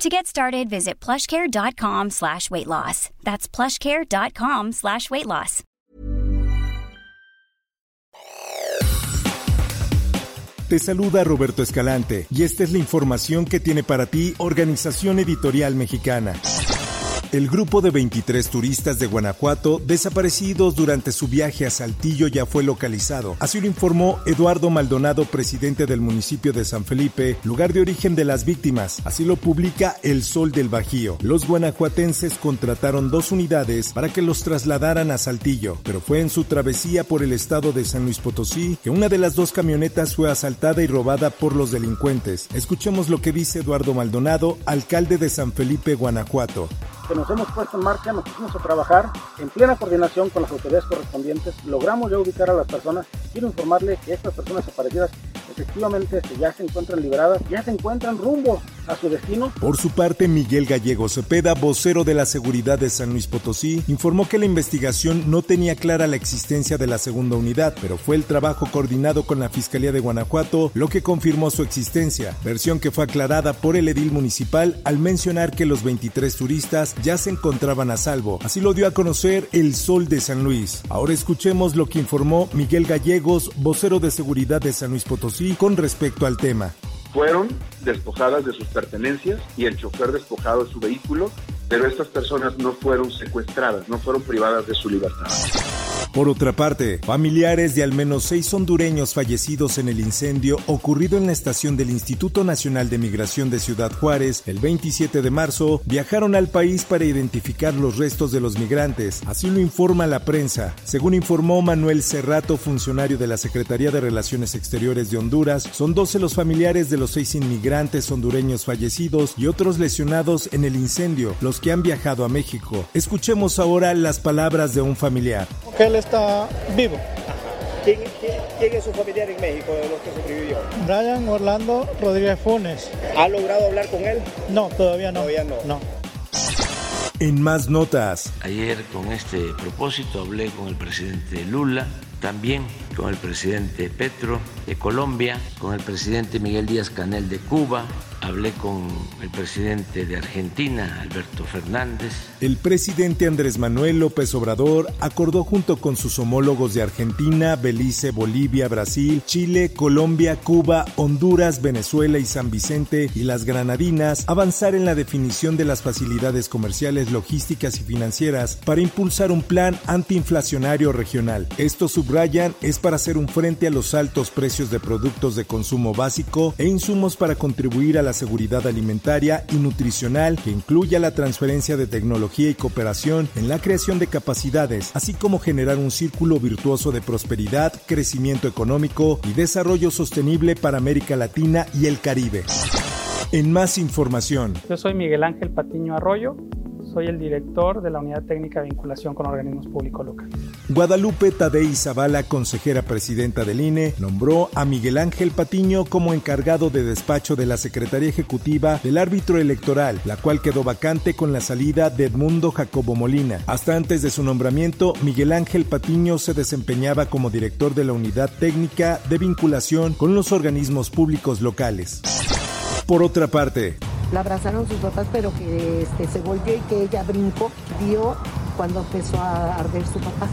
To get started, visit plushcare.com slash weight loss. That's plushcare.com slash weight loss. Te saluda Roberto Escalante y esta es la información que tiene para ti Organización Editorial Mexicana. El grupo de 23 turistas de Guanajuato desaparecidos durante su viaje a Saltillo ya fue localizado. Así lo informó Eduardo Maldonado, presidente del municipio de San Felipe, lugar de origen de las víctimas. Así lo publica El Sol del Bajío. Los guanajuatenses contrataron dos unidades para que los trasladaran a Saltillo, pero fue en su travesía por el estado de San Luis Potosí que una de las dos camionetas fue asaltada y robada por los delincuentes. Escuchemos lo que dice Eduardo Maldonado, alcalde de San Felipe, Guanajuato que nos hemos puesto en marcha, nos pusimos a trabajar en plena coordinación con las autoridades correspondientes, logramos ya ubicar a las personas. Quiero informarle que estas personas desaparecidas efectivamente ya se encuentran liberadas, ya se encuentran rumbo a su destino. Por su parte, Miguel Gallego Cepeda, vocero de la seguridad de San Luis Potosí, informó que la investigación no tenía clara la existencia de la segunda unidad, pero fue el trabajo coordinado con la Fiscalía de Guanajuato lo que confirmó su existencia, versión que fue aclarada por el edil municipal al mencionar que los 23 turistas ya se encontraban a salvo. Así lo dio a conocer el Sol de San Luis. Ahora escuchemos lo que informó Miguel Gallegos, vocero de seguridad de San Luis Potosí, con respecto al tema. Fueron despojadas de sus pertenencias y el chofer despojado de su vehículo, pero estas personas no fueron secuestradas, no fueron privadas de su libertad. Por otra parte, familiares de al menos seis hondureños fallecidos en el incendio ocurrido en la estación del Instituto Nacional de Migración de Ciudad Juárez el 27 de marzo viajaron al país para identificar los restos de los migrantes. Así lo informa la prensa. Según informó Manuel Cerrato, funcionario de la Secretaría de Relaciones Exteriores de Honduras, son 12 los familiares de los seis inmigrantes hondureños fallecidos y otros lesionados en el incendio, los que han viajado a México. Escuchemos ahora las palabras de un familiar está vivo. ¿Quién, es su familiar en México de los que sobrevivió? Brian Orlando Rodríguez Funes. ¿Ha logrado hablar con él? No, todavía no. Todavía no. no. En más notas. Ayer con este propósito hablé con el presidente Lula, también con el presidente Petro de Colombia, con el presidente Miguel Díaz Canel de Cuba, hablé con el presidente de Argentina, Alberto Fernández. El presidente Andrés Manuel López Obrador acordó junto con sus homólogos de Argentina, Belice, Bolivia, Brasil, Chile, Colombia, Cuba, Honduras, Venezuela y San Vicente y las Granadinas avanzar en la definición de las facilidades comerciales, logísticas y financieras para impulsar un plan antiinflacionario regional. Esto subrayan es para hacer un frente a los altos precios de productos de consumo básico e insumos para contribuir a la seguridad alimentaria y nutricional que incluya la transferencia de tecnología y cooperación en la creación de capacidades, así como generar un círculo virtuoso de prosperidad, crecimiento económico y desarrollo sostenible para América Latina y el Caribe. En más información. Yo soy Miguel Ángel Patiño Arroyo soy el director de la Unidad Técnica de Vinculación con Organismos Públicos Locales. Guadalupe Tadei Zavala, consejera presidenta del INE, nombró a Miguel Ángel Patiño como encargado de despacho de la Secretaría Ejecutiva del árbitro electoral, la cual quedó vacante con la salida de Edmundo Jacobo Molina. Hasta antes de su nombramiento, Miguel Ángel Patiño se desempeñaba como director de la Unidad Técnica de Vinculación con los Organismos Públicos Locales. Por otra parte, la abrazaron sus papás, pero que este, se volvió y que ella brincó, vio cuando empezó a arder su papá.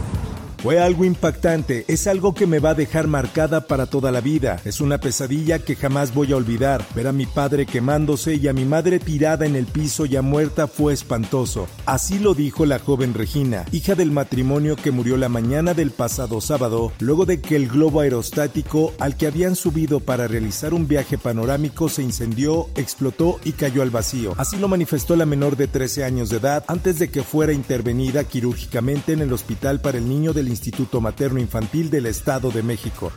Fue algo impactante, es algo que me va a dejar marcada para toda la vida. Es una pesadilla que jamás voy a olvidar. Ver a mi padre quemándose y a mi madre tirada en el piso ya muerta fue espantoso. Así lo dijo la joven Regina, hija del matrimonio que murió la mañana del pasado sábado, luego de que el globo aerostático al que habían subido para realizar un viaje panorámico se incendió, explotó y cayó al vacío. Así lo manifestó la menor de 13 años de edad antes de que fuera intervenida quirúrgicamente en el hospital para el niño del Instituto Materno Infantil del Estado de México.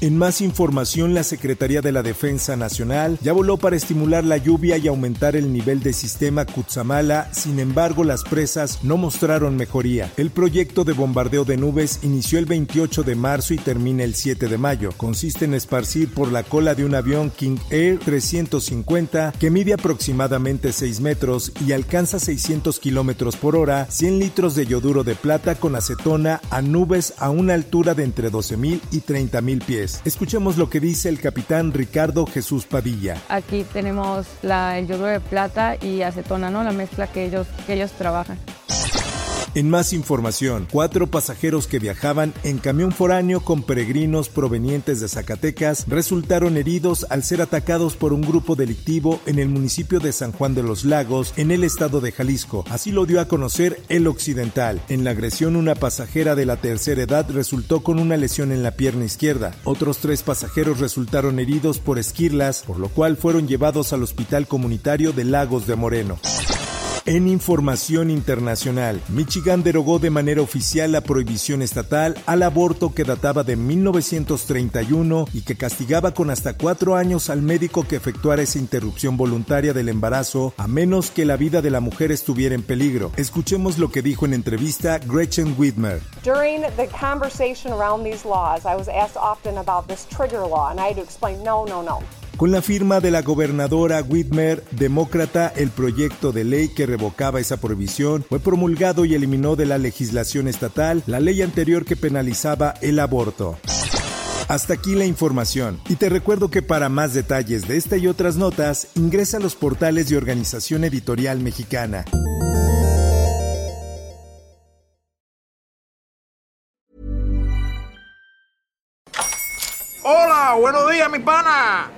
En más información, la Secretaría de la Defensa Nacional ya voló para estimular la lluvia y aumentar el nivel de sistema Cutzamala, sin embargo las presas no mostraron mejoría. El proyecto de bombardeo de nubes inició el 28 de marzo y termina el 7 de mayo. Consiste en esparcir por la cola de un avión King Air 350 que mide aproximadamente 6 metros y alcanza 600 kilómetros por hora 100 litros de yoduro de plata con acetona a nubes a una altura de entre 12.000 y 30.000 pies. Escuchemos lo que dice el capitán Ricardo Jesús Padilla. Aquí tenemos la, el yoduro de plata y acetona, ¿no? La mezcla que ellos, que ellos trabajan. En más información, cuatro pasajeros que viajaban en camión foráneo con peregrinos provenientes de Zacatecas resultaron heridos al ser atacados por un grupo delictivo en el municipio de San Juan de los Lagos, en el estado de Jalisco. Así lo dio a conocer el Occidental. En la agresión, una pasajera de la tercera edad resultó con una lesión en la pierna izquierda. Otros tres pasajeros resultaron heridos por esquirlas, por lo cual fueron llevados al Hospital Comunitario de Lagos de Moreno. En información internacional, Michigan derogó de manera oficial la prohibición estatal al aborto que databa de 1931 y que castigaba con hasta cuatro años al médico que efectuara esa interrupción voluntaria del embarazo a menos que la vida de la mujer estuviera en peligro. Escuchemos lo que dijo en entrevista Gretchen Whitmer. During the conversation around these laws, I was asked often about this trigger law and I had to explain no, no, no. Con la firma de la gobernadora Whitmer, demócrata, el proyecto de ley que revocaba esa prohibición fue promulgado y eliminó de la legislación estatal la ley anterior que penalizaba el aborto. Hasta aquí la información. Y te recuerdo que para más detalles de esta y otras notas, ingresa a los portales de Organización Editorial Mexicana. Hola, buenos días, mi pana.